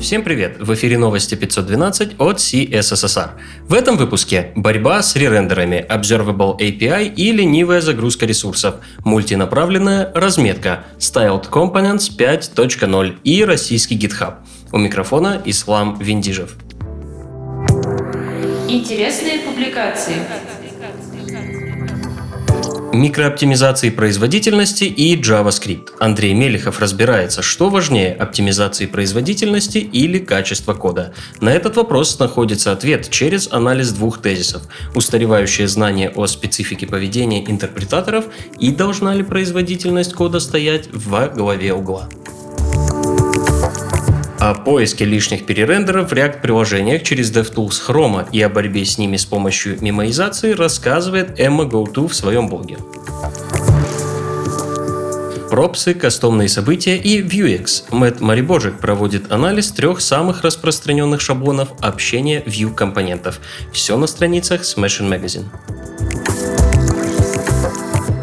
Всем привет! В эфире новости 512 от CSSR. В этом выпуске борьба с ререндерами, Observable API и ленивая загрузка ресурсов, мультинаправленная разметка, Styled Components 5.0 и российский GitHub. У микрофона Ислам Виндижев. Интересные публикации микрооптимизации производительности и JavaScript. Андрей Мелехов разбирается, что важнее – оптимизации производительности или качество кода. На этот вопрос находится ответ через анализ двух тезисов – устаревающее знание о специфике поведения интерпретаторов и должна ли производительность кода стоять во главе угла. О поиске лишних перерендеров в React-приложениях через DevTools Chrome и о борьбе с ними с помощью мемоизации рассказывает Emma GoTo в своем блоге. Пропсы, кастомные события и Vuex. Мэтт Марибожик проводит анализ трех самых распространенных шаблонов общения Vue компонентов. Все на страницах Smashing Magazine.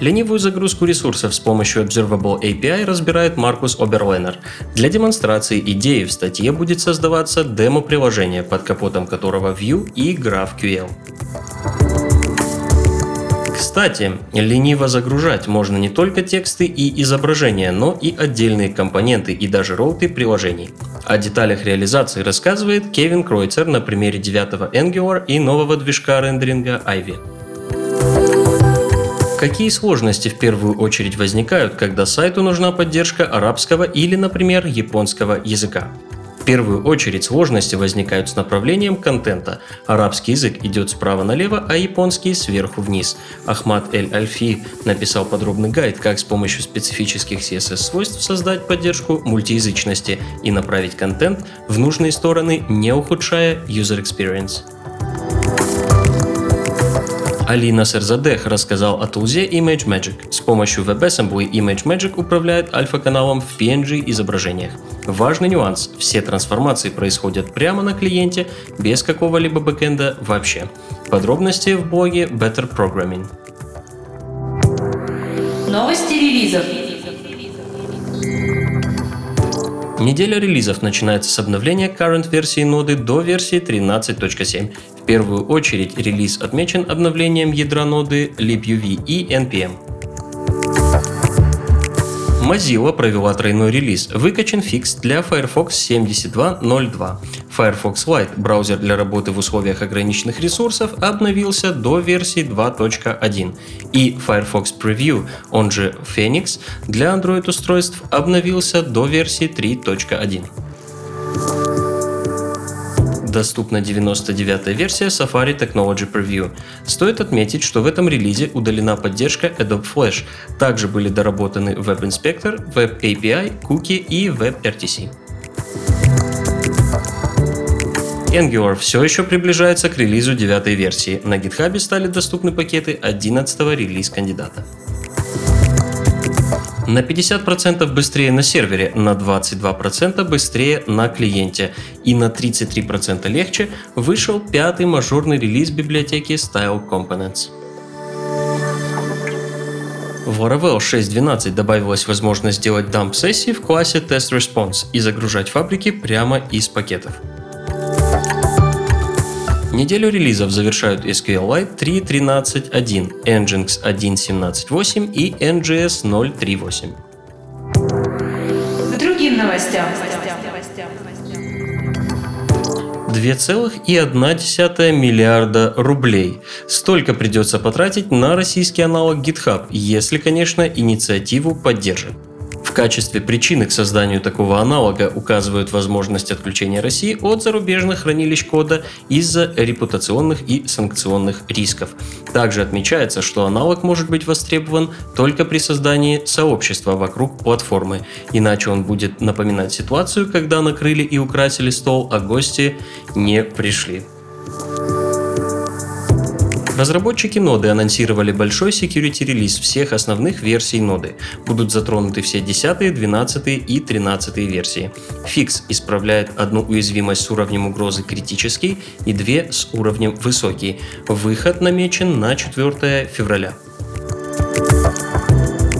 Ленивую загрузку ресурсов с помощью Observable API разбирает Маркус Оберленер. Для демонстрации идеи в статье будет создаваться демо-приложение, под капотом которого Vue и GraphQL. Кстати, лениво загружать можно не только тексты и изображения, но и отдельные компоненты и даже роуты приложений. О деталях реализации рассказывает Кевин Кройцер на примере 9 Angular и нового движка рендеринга Ivy. Какие сложности в первую очередь возникают, когда сайту нужна поддержка арабского или, например, японского языка? В первую очередь сложности возникают с направлением контента. Арабский язык идет справа налево, а японский сверху вниз. Ахмад Эль-Альфи написал подробный гайд, как с помощью специфических CSS-свойств создать поддержку мультиязычности и направить контент в нужные стороны, не ухудшая user experience. Алина Серзадех рассказал о тулзе ImageMagick. С помощью WebAssembly ImageMagick управляет альфа-каналом в PNG изображениях. Важный нюанс – все трансформации происходят прямо на клиенте, без какого-либо бэкэнда вообще. Подробности в блоге Better Programming. Новости релизов. Неделя релизов начинается с обновления current версии ноды до версии 13.7. В первую очередь релиз отмечен обновлением ядра ноды libuv и npm. Mozilla провела тройной релиз. Выкачан фикс для Firefox 72.02. Firefox Lite, браузер для работы в условиях ограниченных ресурсов, обновился до версии 2.1. И Firefox Preview, он же Phoenix, для Android-устройств обновился до версии 3.1 доступна 99-я версия Safari Technology Preview. Стоит отметить, что в этом релизе удалена поддержка Adobe Flash. Также были доработаны Web Inspector, Web API, Cookie и WebRTC. Angular все еще приближается к релизу 9 версии. На GitHub стали доступны пакеты 11 релиз кандидата на 50% быстрее на сервере, на 22% быстрее на клиенте и на 33% легче вышел пятый мажорный релиз библиотеки Style Components. В Laravel 6.12 добавилась возможность делать дамп сессии в классе Test Response и загружать фабрики прямо из пакетов. Неделю релизов завершают SQLite 3.13.1, Nginx 1.17.8 и NGS 0.3.8. К другим новостям. 2,1 миллиарда рублей. Столько придется потратить на российский аналог GitHub, если, конечно, инициативу поддержит качестве причины к созданию такого аналога указывают возможность отключения России от зарубежных хранилищ кода из-за репутационных и санкционных рисков. Также отмечается, что аналог может быть востребован только при создании сообщества вокруг платформы, иначе он будет напоминать ситуацию, когда накрыли и украсили стол, а гости не пришли. Разработчики ноды анонсировали большой security релиз всех основных версий ноды. Будут затронуты все 10, 12 и 13 версии. Фикс исправляет одну уязвимость с уровнем угрозы критический и две с уровнем высокий. Выход намечен на 4 февраля.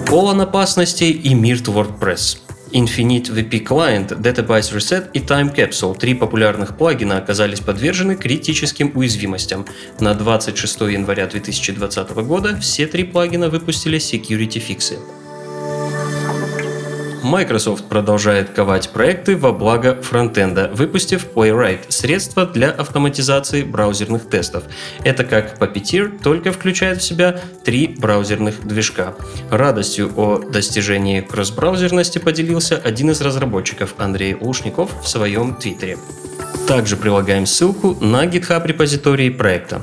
Полон опасностей и мир WordPress. Infinite VP Client, Database Reset и Time Capsule, три популярных плагина, оказались подвержены критическим уязвимостям. На 26 января 2020 года все три плагина выпустили security фиксы. Microsoft продолжает ковать проекты во благо фронтенда, выпустив Playwright – средство для автоматизации браузерных тестов. Это как Puppeteer, только включает в себя три браузерных движка. Радостью о достижении кросс-браузерности поделился один из разработчиков Андрей Лушников в своем твиттере. Также прилагаем ссылку на GitHub репозитории проекта.